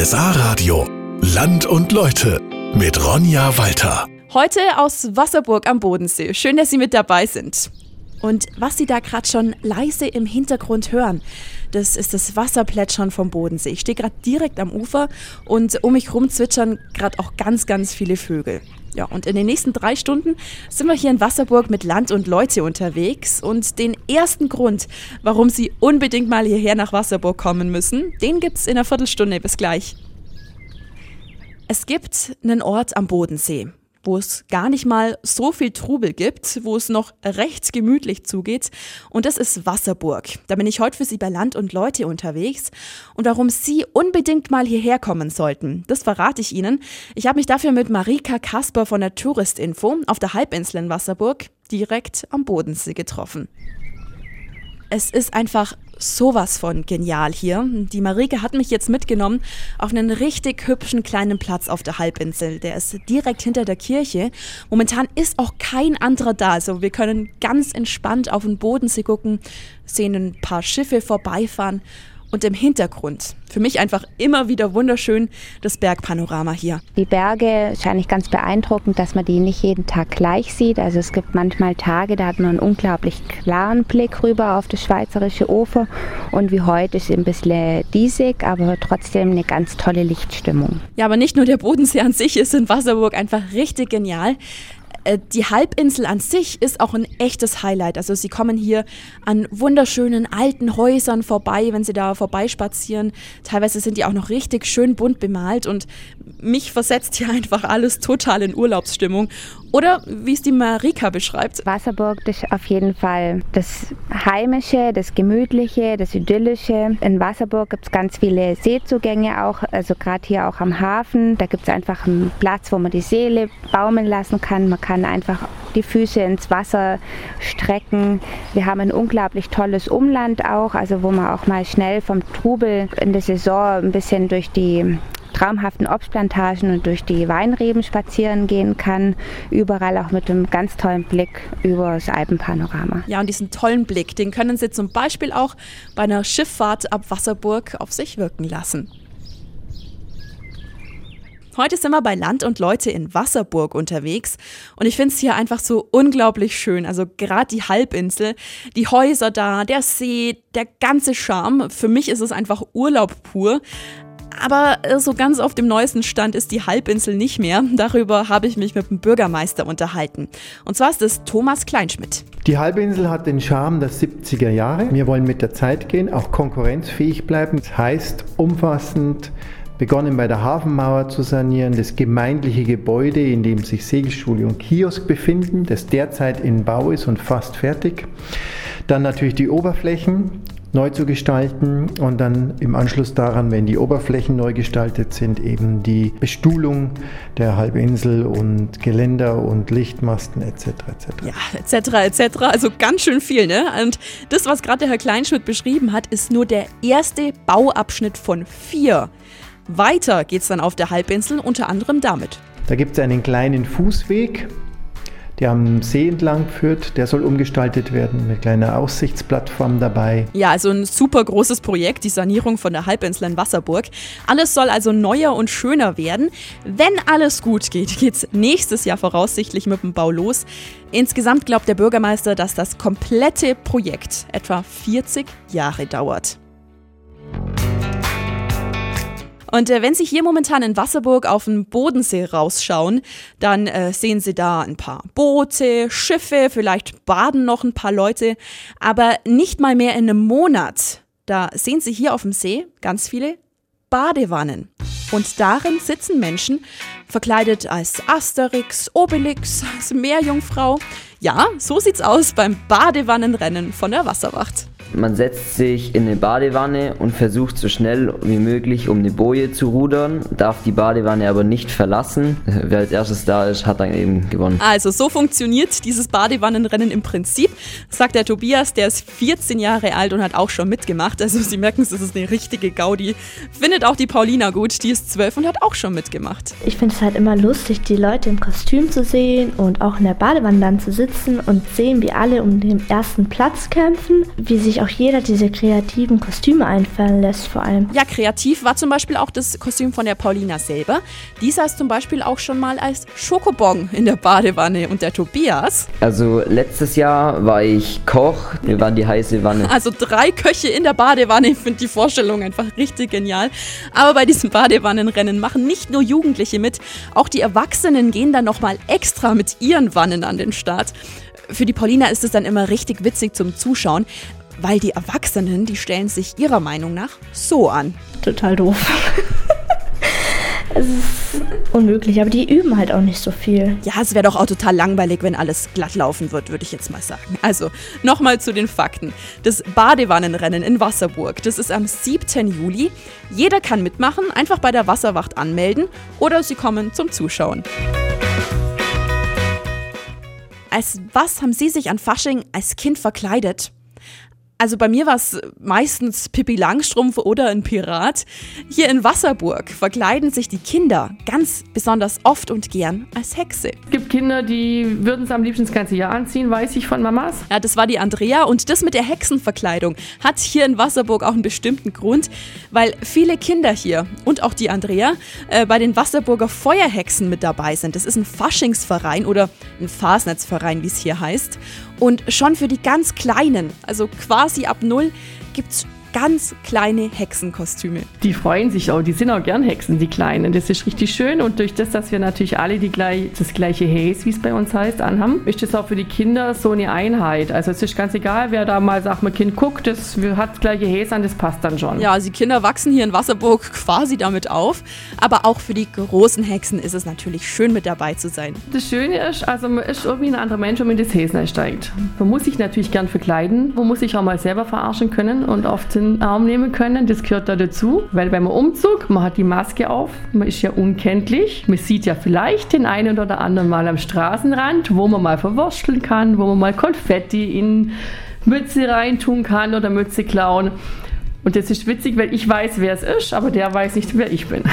RSA Radio. Land und Leute mit Ronja Walter. Heute aus Wasserburg am Bodensee. Schön, dass Sie mit dabei sind. Und was Sie da gerade schon leise im Hintergrund hören, das ist das Wasserplätschern vom Bodensee. Ich stehe gerade direkt am Ufer und um mich herum zwitschern gerade auch ganz, ganz viele Vögel. Ja, und in den nächsten drei Stunden sind wir hier in Wasserburg mit Land und Leute unterwegs. Und den ersten Grund, warum Sie unbedingt mal hierher nach Wasserburg kommen müssen, den gibt es in einer Viertelstunde. Bis gleich. Es gibt einen Ort am Bodensee wo es gar nicht mal so viel Trubel gibt, wo es noch recht gemütlich zugeht. Und das ist Wasserburg. Da bin ich heute für Sie bei Land und Leute unterwegs. Und warum Sie unbedingt mal hierher kommen sollten, das verrate ich Ihnen. Ich habe mich dafür mit Marika Kasper von der Touristinfo auf der Halbinsel in Wasserburg direkt am Bodensee getroffen. Es ist einfach sowas von genial hier. Die Marike hat mich jetzt mitgenommen auf einen richtig hübschen kleinen Platz auf der Halbinsel. Der ist direkt hinter der Kirche. Momentan ist auch kein anderer da. Also wir können ganz entspannt auf den Bodensee gucken, sehen ein paar Schiffe vorbeifahren und im Hintergrund, für mich einfach immer wieder wunderschön, das Bergpanorama hier. Die Berge scheine ich ganz beeindruckend, dass man die nicht jeden Tag gleich sieht. Also es gibt manchmal Tage, da hat man einen unglaublich klaren Blick rüber auf das schweizerische Ufer und wie heute ist es ein bisschen diesig, aber trotzdem eine ganz tolle Lichtstimmung. Ja, aber nicht nur der Bodensee an sich ist in Wasserburg einfach richtig genial. Äh, die Halbinsel an sich ist auch ein echtes Highlight. Also Sie kommen hier an wunderschönen alten Häusern vorbei, wenn Sie da vorbeispazieren. Teilweise sind die auch noch richtig schön bunt bemalt und mich versetzt hier einfach alles total in Urlaubsstimmung. Oder wie es die Marika beschreibt. Wasserburg ist auf jeden Fall das Heimische, das Gemütliche, das Idyllische. In Wasserburg gibt es ganz viele Seezugänge auch, also gerade hier auch am Hafen. Da gibt es einfach einen Platz, wo man die Seele baumeln lassen kann. Man kann einfach die Füße ins Wasser strecken. Wir haben ein unglaublich tolles Umland auch, also wo man auch mal schnell vom Trubel in der Saison ein bisschen durch die traumhaften Obstplantagen und durch die Weinreben spazieren gehen kann. Überall auch mit einem ganz tollen Blick über das Alpenpanorama. Ja, und diesen tollen Blick, den können Sie zum Beispiel auch bei einer Schifffahrt ab Wasserburg auf sich wirken lassen. Heute sind wir bei Land und Leute in Wasserburg unterwegs und ich finde es hier einfach so unglaublich schön. Also gerade die Halbinsel, die Häuser da, der See, der ganze Charme. Für mich ist es einfach Urlaub pur. Aber äh, so ganz auf dem neuesten Stand ist die Halbinsel nicht mehr. Darüber habe ich mich mit dem Bürgermeister unterhalten. Und zwar ist es Thomas Kleinschmidt. Die Halbinsel hat den Charme der 70er Jahre. Wir wollen mit der Zeit gehen, auch konkurrenzfähig bleiben. Das heißt, umfassend begonnen bei der Hafenmauer zu sanieren, das gemeindliche Gebäude, in dem sich Segelschule und Kiosk befinden, das derzeit in Bau ist und fast fertig. Dann natürlich die Oberflächen, neu zu gestalten und dann im Anschluss daran, wenn die Oberflächen neu gestaltet sind, eben die Bestuhlung der Halbinsel und Geländer und Lichtmasten etc. etc. Ja, etc. etc. Also ganz schön viel, ne? Und das, was gerade der Herr Kleinschmidt beschrieben hat, ist nur der erste Bauabschnitt von vier. Weiter geht's dann auf der Halbinsel, unter anderem damit. Da gibt es einen kleinen Fußweg, der am See entlang führt. Der soll umgestaltet werden, eine kleine Aussichtsplattform dabei. Ja, also ein super großes Projekt, die Sanierung von der Halbinsel in Wasserburg. Alles soll also neuer und schöner werden. Wenn alles gut geht, geht es nächstes Jahr voraussichtlich mit dem Bau los. Insgesamt glaubt der Bürgermeister, dass das komplette Projekt etwa 40 Jahre dauert. Und äh, wenn Sie hier momentan in Wasserburg auf den Bodensee rausschauen, dann äh, sehen Sie da ein paar Boote, Schiffe, vielleicht baden noch ein paar Leute, aber nicht mal mehr in einem Monat. Da sehen Sie hier auf dem See ganz viele Badewannen. Und darin sitzen Menschen, verkleidet als Asterix, Obelix, als Meerjungfrau. Ja, so sieht's aus beim Badewannenrennen von der Wasserwacht. Man setzt sich in eine Badewanne und versucht so schnell wie möglich um eine Boje zu rudern, darf die Badewanne aber nicht verlassen. Wer als erstes da ist, hat dann eben gewonnen. Also so funktioniert dieses Badewannenrennen im Prinzip, sagt der Tobias, der ist 14 Jahre alt und hat auch schon mitgemacht. Also Sie merken es, das ist eine richtige Gaudi. Findet auch die Paulina gut, die ist 12 und hat auch schon mitgemacht. Ich finde es halt immer lustig, die Leute im Kostüm zu sehen und auch in der Badewanne dann zu sitzen und sehen, wie alle um den ersten Platz kämpfen, wie sich sich auch jeder diese kreativen Kostüme einfallen lässt vor allem. Ja, kreativ war zum Beispiel auch das Kostüm von der Paulina selber. Die saß zum Beispiel auch schon mal als Schokobon in der Badewanne und der Tobias. Also letztes Jahr war ich Koch, wir waren die heiße Wanne. Also drei Köche in der Badewanne, ich finde die Vorstellung einfach richtig genial. Aber bei diesem Badewannenrennen machen nicht nur Jugendliche mit, auch die Erwachsenen gehen dann nochmal extra mit ihren Wannen an den Start. Für die Paulina ist es dann immer richtig witzig zum Zuschauen, weil die Erwachsenen, die stellen sich ihrer Meinung nach so an. Total doof. es ist unmöglich, aber die üben halt auch nicht so viel. Ja, es wäre doch auch total langweilig, wenn alles glatt laufen wird, würde ich jetzt mal sagen. Also, nochmal zu den Fakten. Das Badewannenrennen in Wasserburg, das ist am 7. Juli. Jeder kann mitmachen, einfach bei der Wasserwacht anmelden oder sie kommen zum Zuschauen. Als was haben Sie sich an Fasching als Kind verkleidet? Also bei mir war es meistens Pippi Langstrumpf oder ein Pirat. Hier in Wasserburg verkleiden sich die Kinder ganz besonders oft und gern als Hexe. Es gibt Kinder, die würden es am liebsten das ganze Jahr anziehen, weiß ich von Mamas. Ja, das war die Andrea und das mit der Hexenverkleidung hat hier in Wasserburg auch einen bestimmten Grund, weil viele Kinder hier und auch die Andrea äh, bei den Wasserburger Feuerhexen mit dabei sind. Das ist ein Faschingsverein oder ein Fasnetzverein, wie es hier heißt. Und schon für die ganz Kleinen, also quasi ab null, gibt es ganz kleine Hexenkostüme. Die freuen sich auch, die sind auch gern Hexen, die Kleinen. Das ist richtig schön und durch das, dass wir natürlich alle die gleich, das gleiche Haze, wie es bei uns heißt, anhaben, ist das auch für die Kinder so eine Einheit. Also es ist ganz egal, wer da mal sagt, mein Kind guckt, das hat das gleiche Haze an, das passt dann schon. Ja, also die Kinder wachsen hier in Wasserburg quasi damit auf, aber auch für die großen Hexen ist es natürlich schön mit dabei zu sein. Das Schöne ist, also man ist irgendwie ein anderer Mensch, wenn man in das Haze steigt. Man muss sich natürlich gern verkleiden, man muss sich auch mal selber verarschen können und oft den Arm nehmen können. Das gehört da dazu, weil beim Umzug, man hat die Maske auf, man ist ja unkenntlich. Man sieht ja vielleicht den einen oder anderen mal am Straßenrand, wo man mal verwursteln kann, wo man mal Konfetti in Mütze reintun kann oder Mütze klauen. Und das ist witzig, weil ich weiß, wer es ist, aber der weiß nicht, wer ich bin.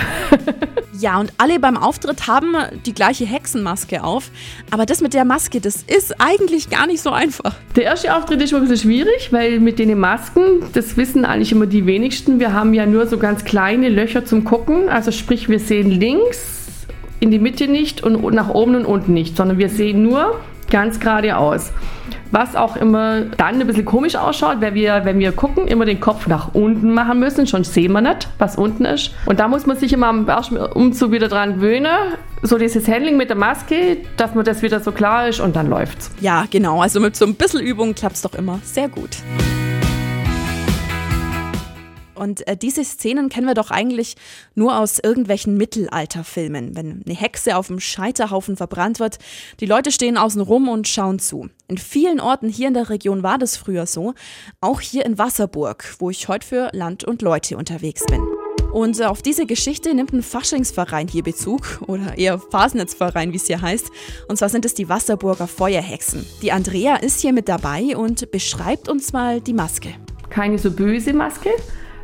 Ja, und alle beim Auftritt haben die gleiche Hexenmaske auf. Aber das mit der Maske, das ist eigentlich gar nicht so einfach. Der erste Auftritt ist ein bisschen schwierig, weil mit den Masken, das wissen eigentlich immer die wenigsten, wir haben ja nur so ganz kleine Löcher zum Gucken. Also sprich, wir sehen links in die Mitte nicht und nach oben und unten nicht, sondern wir sehen nur ganz geradeaus. Was auch immer dann ein bisschen komisch ausschaut, weil wir, wenn wir gucken, immer den Kopf nach unten machen müssen, schon sehen wir nicht, was unten ist. Und da muss man sich immer am Umzug wieder dran gewöhnen, so dieses Handling mit der Maske, dass man das wieder so klar ist und dann läuft's. Ja, genau. Also mit so ein bisschen Übung klappt es doch immer sehr gut. Und äh, diese Szenen kennen wir doch eigentlich nur aus irgendwelchen Mittelalterfilmen, wenn eine Hexe auf dem Scheiterhaufen verbrannt wird. Die Leute stehen außen rum und schauen zu. In vielen Orten hier in der Region war das früher so, auch hier in Wasserburg, wo ich heute für Land und Leute unterwegs bin. Und äh, auf diese Geschichte nimmt ein Faschingsverein hier Bezug, oder eher Fasnetzverein, wie es hier heißt. Und zwar sind es die Wasserburger Feuerhexen. Die Andrea ist hier mit dabei und beschreibt uns mal die Maske. Keine so böse Maske,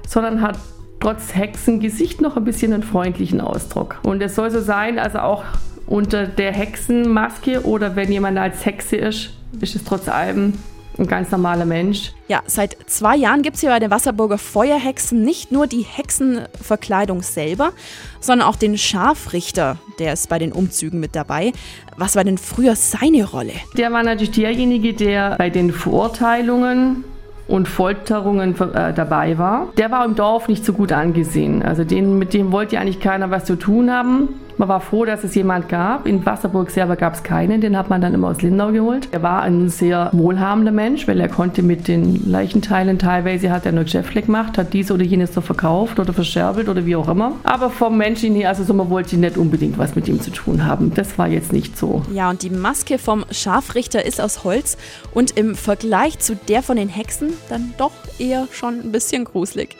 sondern hat trotz Hexengesicht noch ein bisschen einen freundlichen Ausdruck. Und es soll so sein, also auch unter der Hexenmaske oder wenn jemand als Hexe ist, ist es trotz allem ein ganz normaler Mensch. Ja, seit zwei Jahren gibt es hier bei den Wasserburger Feuerhexen nicht nur die Hexenverkleidung selber, sondern auch den Scharfrichter, der ist bei den Umzügen mit dabei. Was war denn früher seine Rolle? Der war natürlich derjenige, der bei den Verurteilungen und Folterungen äh, dabei war. Der war im Dorf nicht so gut angesehen. Also den, mit dem wollte eigentlich keiner was zu tun haben. Man war froh, dass es jemand gab. In Wasserburg selber gab es keinen, den hat man dann immer aus Lindau geholt. Er war ein sehr wohlhabender Mensch, weil er konnte mit den Leichenteilen teilweise hat er nur Geschäfte gemacht, hat dies oder jenes so verkauft oder verscherbelt oder wie auch immer. Aber vom Menschen her, also so, man wollte nicht unbedingt was mit ihm zu tun haben. Das war jetzt nicht so. Ja, und die Maske vom Scharfrichter ist aus Holz und im Vergleich zu der von den Hexen dann doch eher schon ein bisschen gruselig.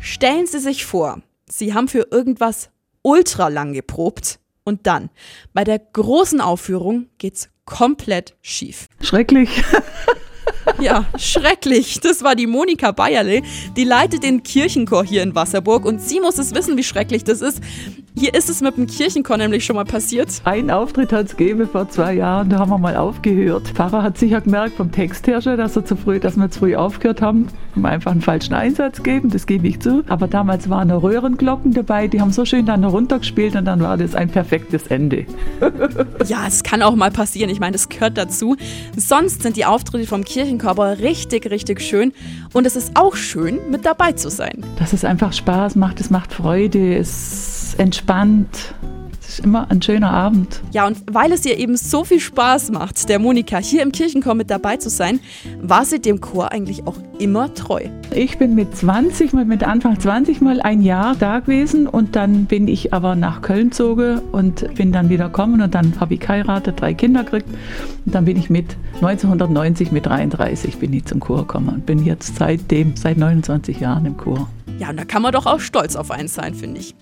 Stellen Sie sich vor, Sie haben für irgendwas ultra lang geprobt und dann bei der großen Aufführung geht's komplett schief. Schrecklich. Ja, schrecklich. Das war die Monika Bayerle. Die leitet den Kirchenchor hier in Wasserburg und sie muss es wissen, wie schrecklich das ist. Hier ist es mit dem Kirchenchor nämlich schon mal passiert. Ein Auftritt hat es gegeben vor zwei Jahren, da haben wir mal aufgehört. Pfarrer hat sicher gemerkt vom Textherrscher, dass, er zu früh, dass wir zu früh aufgehört haben. Haben einfach einen falschen Einsatz gegeben, das gebe ich zu. Aber damals waren noch Röhrenglocken dabei, die haben so schön dann runtergespielt und dann war das ein perfektes Ende. ja, es kann auch mal passieren. Ich meine, das gehört dazu. Sonst sind die Auftritte vom Kirchenchor aber richtig, richtig schön. Und es ist auch schön, mit dabei zu sein. Dass es einfach Spaß macht, es macht Freude, es entspannt. Es ist immer ein schöner Abend. Ja, und weil es ihr eben so viel Spaß macht, der Monika hier im Kirchenchor mit dabei zu sein, war sie dem Chor eigentlich auch immer treu. Ich bin mit 20 mal, mit Anfang 20 mal ein Jahr da gewesen und dann bin ich aber nach Köln gezogen und bin dann wieder gekommen und dann habe ich geheiratet, drei Kinder gekriegt und dann bin ich mit 1990 mit 33 bin ich zum Chor gekommen und bin jetzt seitdem, seit 29 Jahren im Chor. Ja, und da kann man doch auch stolz auf einen sein, finde ich.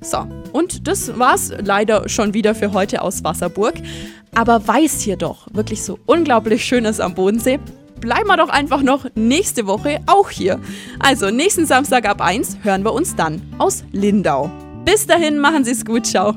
So, und das war's leider schon wieder für heute aus Wasserburg. Aber weiß hier doch wirklich so unglaublich schön ist am Bodensee, bleiben wir doch einfach noch nächste Woche auch hier. Also nächsten Samstag ab 1 hören wir uns dann aus Lindau. Bis dahin, machen Sie es gut, ciao.